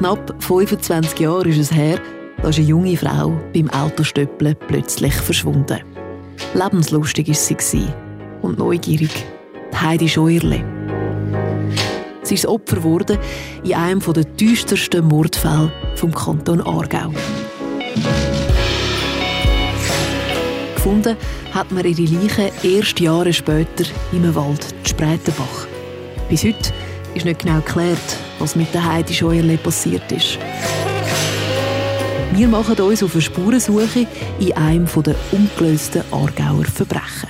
knapp 25 Jahren ist es her, da eine junge Frau beim Autostöppeln plötzlich verschwunden. Lebenslustig war sie und neugierig. Heidi Scheuerle. Sie ist Opfer geworden in einem der düstersten Mordfälle vom Kanton Aargau. Gefunden hat man ihre Leiche erst Jahre später im Wald Spreitenbach. Bis heute ist nicht genau geklärt, was mit der Heidi Scheuerle passiert ist. Wir machen uns auf eine Spurensuche in einem der ungelösten Aargauer Verbrechen.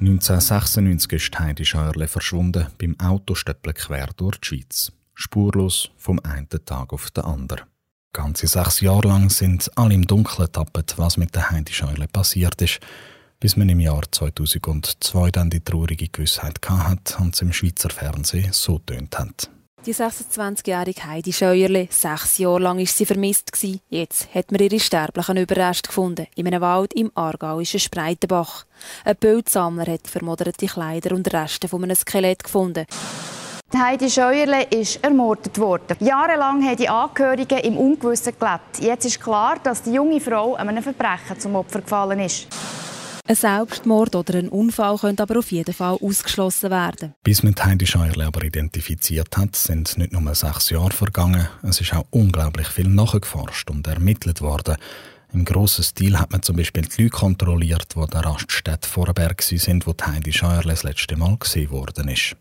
1996 ist Heidi Scheuerle verschwunden beim Autostöppeln quer durch die Schweiz. Spurlos vom einen Tag auf den anderen. Ganze sechs Jahre lang sind alle im Dunkeln tappet, was mit der Heidi Scheuerle passiert ist, bis man im Jahr 2002 dann die traurige Gewissheit hatte und es im Schweizer Fernsehen so tönt hat. Die 26-jährige Heidi Scheuerle, sechs Jahre lang war sie vermisst. Jetzt hat man ihre sterblichen Überreste gefunden, in einem Wald im aargauischen Spreitenbach. Ein Bildsammler hat vermoderte Kleider und Reste von einem Skelett gefunden. Heidi Scheuerle ist ermordet worden. Jahrelang haben die Angehörigen im Ungewissen gelebt. Jetzt ist klar, dass die junge Frau einem Verbrechen zum Opfer gefallen ist. Ein Selbstmord oder ein Unfall könnte aber auf jeden Fall ausgeschlossen werden. Bis man Heidi Scheuerle aber identifiziert hat, sind nicht nur sechs Jahre vergangen, es ist auch unglaublich viel nachgeforscht und ermittelt worden. Im grossen Stil hat man zum Beispiel die Leute kontrolliert, die der Raststätte Vorberg sind, wo Heidi Scheuerle das letzte Mal gesehen worden ist.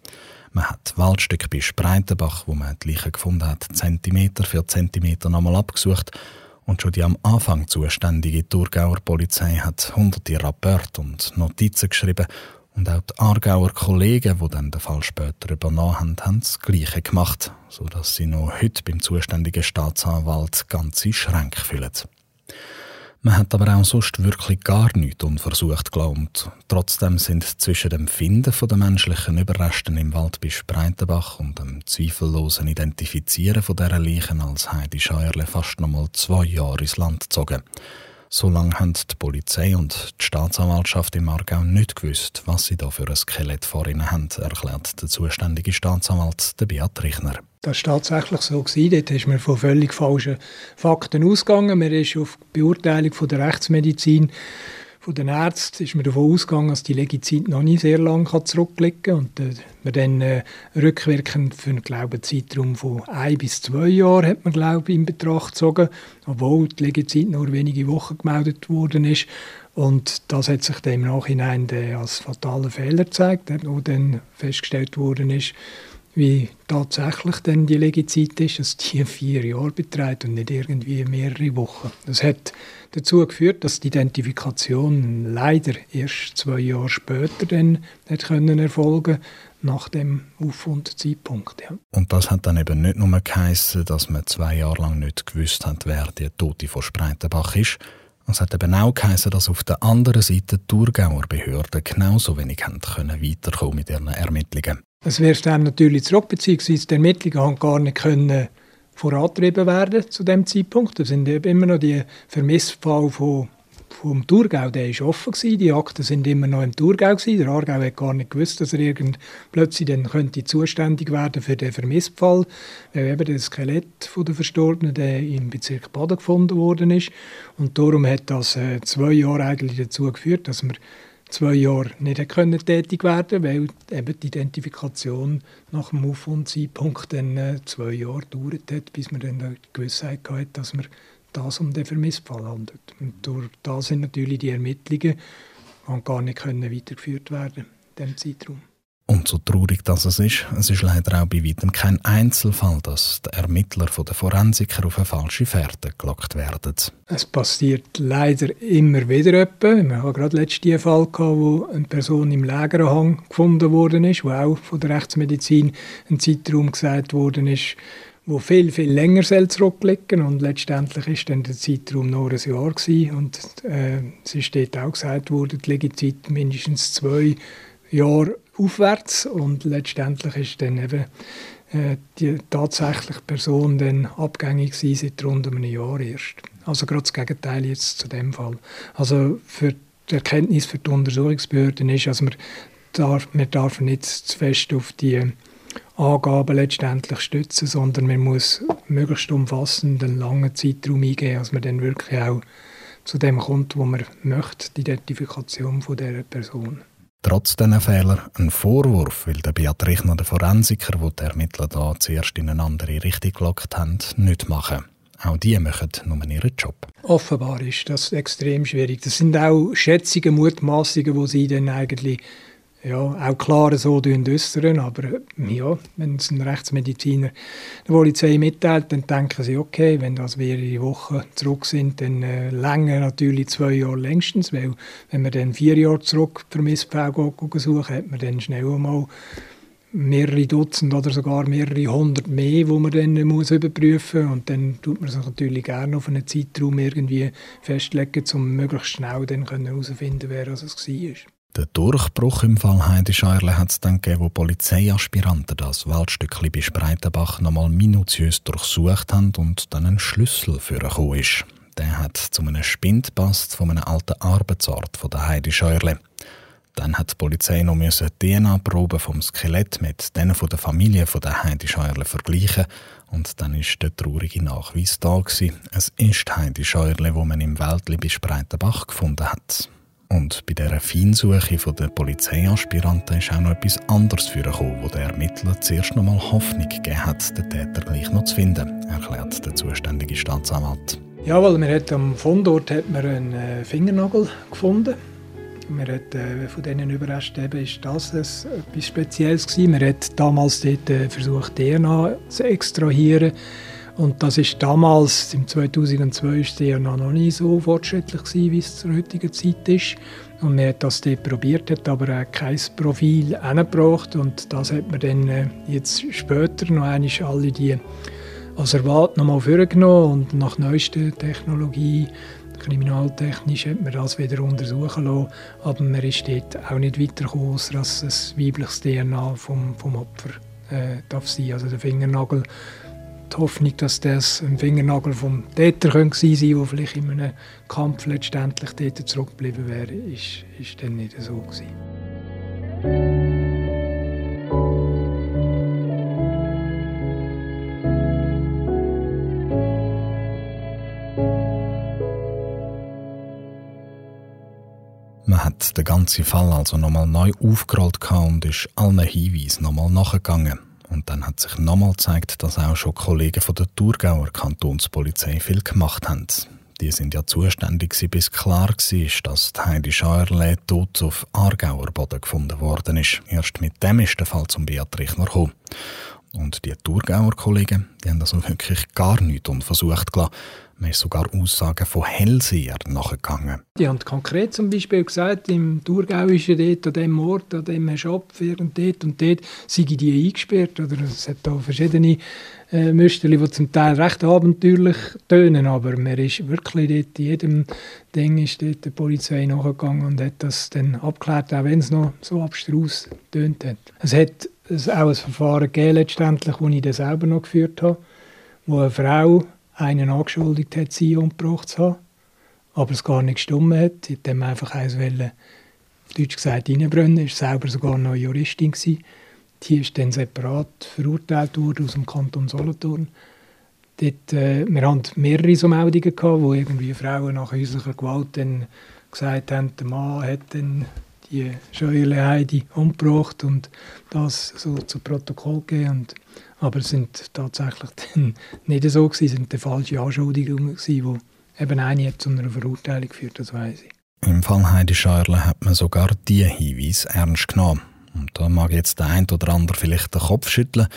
Man hat Waldstück bei Spreitenbach, wo man die Leiche gefunden hat, Zentimeter für Zentimeter nochmal abgesucht und schon die am Anfang zuständige Thurgauer Polizei hat hunderte Rapporte und Notizen geschrieben und auch die Aargauer Kollegen, die dann den Fall später übernommen haben, haben das Gleiche gemacht, sodass sie noch heute beim zuständigen Staatsanwalt ganze Schränke füllen. Man hat aber auch sonst wirklich gar nichts unversucht geglaubt. Trotzdem sind zwischen dem Finden der menschlichen Überresten im Wald bei Spreitenbach und dem zweifellosen Identifizieren von dieser Leichen als Heidi Scheuerle fast noch mal zwei Jahre ins Land gezogen. So lange haben die Polizei und die Staatsanwaltschaft im Aargau nicht gewusst, was sie da für ein Skelett vor ihnen haben, erklärt der zuständige Staatsanwalt Beat Richner. Das war tatsächlich so. Dort ist man von völlig falschen Fakten ausgegangen. Man ist auf die Beurteilung der Rechtsmedizin von den Ärzten ist man davon ausgegangen, dass die Legizeit noch nicht sehr lange zurückliegen kann. Und äh, man dann äh, rückwirkend für einen, glaube Zeitraum von ein bis zwei Jahren hat man glaube in Betracht gezogen, obwohl die Legizeit nur wenige Wochen gemeldet worden ist. Und das hat sich dann im Nachhinein als fataler Fehler gezeigt, wo dann festgestellt worden ist, wie tatsächlich denn die Legizeit ist, dass die vier Jahre beträgt und nicht irgendwie mehrere Wochen. Das hat dazu geführt, dass die Identifikation leider erst zwei Jahre später dann hat können erfolgen nach dem Auffundzeitpunkt. Ja. Und das hat dann eben nicht nur geheissen, dass man zwei Jahre lang nicht gewusst hat, wer die Tote von Spreitenbach ist. Es hat eben auch geheissen, dass auf der anderen Seite die Thurgauer Behörden genauso wenig haben können weiterkommen mit ihren Ermittlungen. Es wirft dann natürlich zurück, beziehungsweise die Ermittlungen haben gar nicht können vorantrieben werden zu dem Zeitpunkt. Das sind immer noch die Vermissfall von vom Thurgau, der ist offen gewesen. Die Akten sind immer noch im Thurgau gewesen. Der Aargau hat gar nicht gewusst, dass er irgend plötzlich dann könnte zuständig werden für den Vermissfall, weil eben das Skelett von der Verstorbenen der im Bezirk Baden gefunden worden ist. Und darum hat das äh, zwei Jahre eigentlich dazu geführt, dass wir zwei Jahre nicht können tätig werden weil eben die Identifikation nach dem Auffundzeitpunkt dann äh, zwei Jahre gedauert hat, bis man dann die Gewissheit hatte, dass man das um den Vermissfall handelt. Und durch das sind natürlich die Ermittlungen gar nicht können weitergeführt werden in diesem Zeitraum. Und so traurig das es ist, es ist leider auch bei weitem kein Einzelfall, dass die Ermittler von den Forensiker auf eine falsche Fährte gelockt werden. Es passiert leider immer wieder etwas. Wir hatten gerade letzten Fall, wo eine Person im Lageranhang gefunden worden ist, wo auch von der Rechtsmedizin ein Zeitraum gesagt worden ist, wo viel, viel länger zurückliegen und letztendlich ist dann der Zeitraum nur ein Jahr gewesen. und äh, es ist dort auch gesagt worden, die Legezeit mindestens zwei Jahre aufwärts und letztendlich ist dann eben äh, die tatsächliche Person dann abgängig gewesen, seit rund einem Jahr erst. Also gerade das Gegenteil jetzt zu dem Fall. Also für die Erkenntnis für die Untersuchungsbehörden ist, dass man darf, man darf nicht zu fest auf die Angaben letztendlich stützen, sondern man muss möglichst umfassend einen langen Zeitraum eingehen, dass man dann wirklich auch zu dem kommt, wo man möchte, die Identifikation von dieser Person. Trotz diesen Fehler ein Vorwurf, weil der Beat Richner, der Forensiker, wo die Ermittler da zuerst in eine andere Richtung gelockt haben, nicht machen. Auch die machen nur ihren Job. Offenbar ist das extrem schwierig. Das sind auch Schätzungen, Mutmaßungen, die sie dann eigentlich ja, auch klar so äußern. Aber ja, wenn es ein Rechtsmediziner der Polizei mitteilt, dann denken sie, okay, wenn das mehrere Wochen zurück sind, dann äh, länger natürlich zwei Jahre längstens. Weil wenn man dann vier Jahre zurück Vermissfälle suchen, hat man dann schnell einmal mehrere Dutzend oder sogar mehrere hundert mehr, wo man dann muss überprüfen muss. Und dann tut man sich natürlich gerne auf einen Zeitraum irgendwie festlegen, um möglichst schnell herauszufinden, wer es war. Der Durchbruch im Fall Heidi Scheurle hat es dann gegeben, wo Polizeiaspiranten das Waldstückchen bei Spreitenbach nochmal minutiös durchsucht haben und dann ein Schlüssel für ihn ist. Der hat zu einem Spind passt von einem alten Arbeitsort von der Heidi Scheurle. Dann hat die Polizei noch DNA-Proben vom Skelett mit denen von der Familie von der Heidi Scheurle vergleichen und dann ist der traurige Nachweis da gewesen. Es ist Heidi Scheurle, wo man im Wäldli bei Spreitenbach gefunden hat. Und bei dieser Feinsuche der Polizeiaspiranten ist auch noch etwas anderes vorgekommen, wo der Ermittler zuerst noch mal Hoffnung gegeben hat, den Täter gleich noch zu finden, erklärt der zuständige Staatsanwalt. Ja, weil man am Fundort hat man einen äh, Fingernagel gefunden. Man hat, äh, von diesen Überresten eben ist das etwas Spezielles gewesen. Man hat damals dort äh, versucht, DNA zu extrahieren. Und das ist damals, im 2002, ist der noch nicht so fortschrittlich gewesen, wie es zur heutigen Zeit ist. Und man hat das dort probiert, hat aber kein Profil hingebracht. Und das hat man dann äh, jetzt später noch einmal alle die Asservat nochmal vorgenommen und nach neuester Technologie, kriminaltechnisch, hat man das wieder untersuchen lassen. Aber man ist dort auch nicht weitergekommen, dass es ein weibliches DNA vom, vom Opfer äh, darf sein. Also der Fingernagel die Hoffnung, dass das ein Fingernagel vom Täter gewesen sein der vielleicht in einem Kampf letztendlich dort zurückgeblieben wäre, ist, ist dann nicht so gewesen. Man hat den ganzen Fall also nochmal neu aufgerollt und ist allen Hinweisen nochmal nachgegangen. Und dann hat sich nochmal gezeigt, dass auch schon Kollegen von der Thurgauer Kantonspolizei viel gemacht haben. Die sind ja zuständig, bis klar war, dass Heidi Scheuerle tot auf Aargauer Boden gefunden worden ist. Erst mit dem ist der Fall zum Beatrich noch gekommen. Und die Thurgauer Kollegen, die haben also wirklich gar nichts unversucht gelassen. Man ist sogar Aussagen von Hellseher nachgegangen. Die haben konkret zum Beispiel gesagt, im Thurgau ist ja dort an dem Ort, an dem Schopf, und dort und dort, sei die eingesperrt. Oder es hat da verschiedene äh, Müsterli, die zum Teil recht abenteuerlich tönen, aber man ist wirklich dort, in jedem Ding ist dort die Polizei nachgegangen und hat das dann abgeklärt, auch wenn es noch so abstrus tönt hat. Es hat auch ein Verfahren gegeben, letztendlich, das ich dann selber noch geführt habe, wo eine Frau einen angeschuldigt hat, sie umgebracht zu haben, aber es gar nicht gestimmt hat. Sie hat einfach eins wollen, auf Deutsch gesagt, reinbrennen. ist selber sogar noch Juristin gewesen. Die ist dann separat verurteilt worden aus dem Kanton Solothurn. Dort, äh, wir hatten mehrere so Meldungen, gehabt, wo irgendwie Frauen nach häuslicher Gewalt dann gesagt haben, der Mann hat dann die Scheuerle Heidi umgebracht und das so zu Protokoll gegeben. Und, aber es sind tatsächlich nicht so gewesen, es sind falsche Anschuldigungen gewesen, die eben eine zu einer Verurteilung geführt, das weiß ich. Im Fall Heidi Scheuerle hat man sogar diese Hinweise ernst genommen. Und da mag jetzt der ein oder andere vielleicht den Kopf schütteln.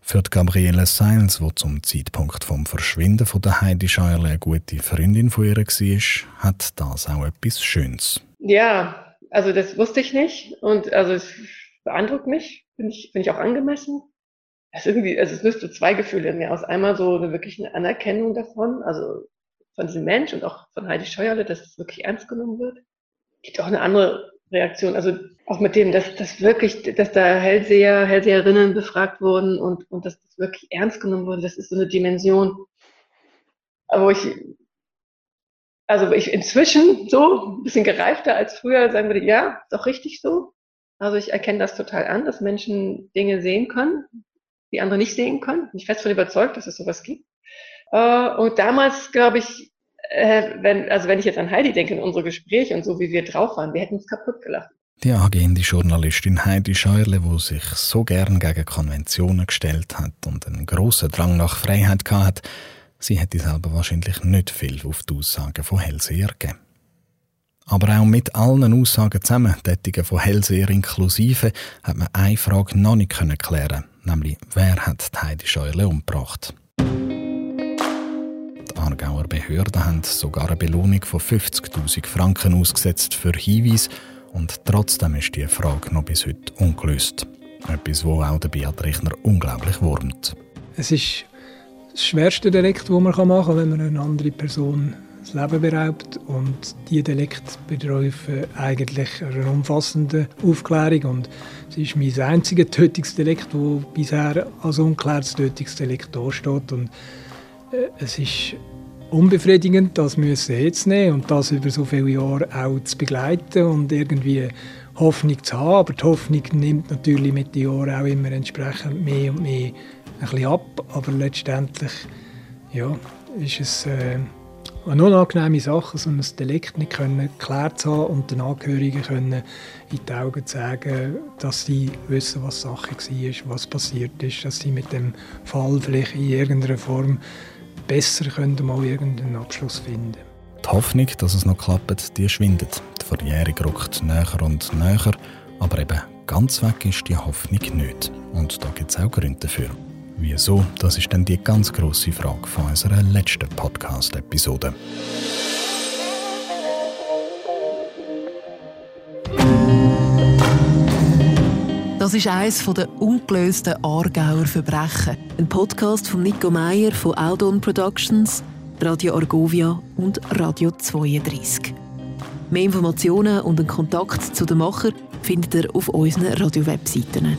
Für die Gabriele Seils, die zum Zeitpunkt vom Verschwinden von der Heidi Scheuerle eine gute Freundin von ihr war, hat das auch etwas Schönes. Ja, also das wusste ich nicht und also es beeindruckt mich, finde ich, finde ich auch angemessen. Es irgendwie, also es löst so zwei Gefühle in mir aus. Einmal so eine wirkliche Anerkennung davon, also von diesem Mensch und auch von Heidi Scheuerle, dass es wirklich ernst genommen wird. Gibt auch eine andere Reaktion, also auch mit dem, dass das wirklich, dass da Hellseher, Hellseherinnen befragt wurden und, und dass das wirklich ernst genommen wurde, das ist so eine Dimension, wo ich also ich inzwischen so ein bisschen gereifter als früher sagen würde, ja, doch richtig so. Also ich erkenne das total an, dass Menschen Dinge sehen können, die andere nicht sehen können. Bin ich fest davon überzeugt, dass es sowas gibt. Äh, und damals, glaube ich, äh, wenn, also wenn ich jetzt an Heidi denke, in unsere Gespräche und so, wie wir drauf waren, wir hätten es kaputt gelacht. Die angehende Journalistin Heidi Scheuerle, die sich so gern gegen Konventionen gestellt hat und einen grossen Drang nach Freiheit hatte, sie hätte selber wahrscheinlich nicht viel auf die Aussagen von Hellseher gegeben. Aber auch mit allen Aussagen zusammen, tätigen von Hellseher inklusive, hat man eine Frage noch nicht klären nämlich wer hat Heidi Scheuerle umgebracht? Die Aargauer Behörden haben sogar eine Belohnung von 50.000 Franken ausgesetzt für Hinweise, und trotzdem ist die Frage noch bis heute ungelöst. Etwas, wo auch der Beat Richner unglaublich wurmt. Es ist das schwerste Delikt, das man machen kann, wenn man eine andere Person das Leben beraubt. Und diese Delikte bedürfen eigentlich einer umfassenden Aufklärung. Und es ist mein einziges Tötungsdelikt, das bisher als unklärtes Tötungsdelikt dasteht. Und äh, es ist unbefriedigend, das müssen jetzt nehmen und das über so viele Jahre auch zu begleiten und irgendwie Hoffnung zu haben. Aber die Hoffnung nimmt natürlich mit den Jahren auch immer entsprechend mehr und mehr ein bisschen ab. Aber letztendlich ja, ist es äh, eine unangenehme Sache, so ein Delikt nicht können geklärt zu haben und den Angehörigen können in die Augen zu sagen, dass sie wissen, was Sache war, was passiert ist, dass sie mit dem Fall vielleicht in irgendeiner Form besser können mal irgendeinen Abschluss finden Die Hoffnung, dass es noch klappt, die schwindet. Die Verjährung rückt näher und näher, aber eben ganz weg ist die Hoffnung nicht. Und da gibt es auch Gründe dafür. Wieso? Das ist dann die ganz große Frage von unserer letzten Podcast-Episode. Das ist eines der ungelösten Aargauer Verbrechen. Ein Podcast von Nico Meyer von Aldon Productions, Radio Argovia und Radio 32. Mehr Informationen und einen Kontakt zu den Macher findet ihr auf unseren Radio-Webseiten.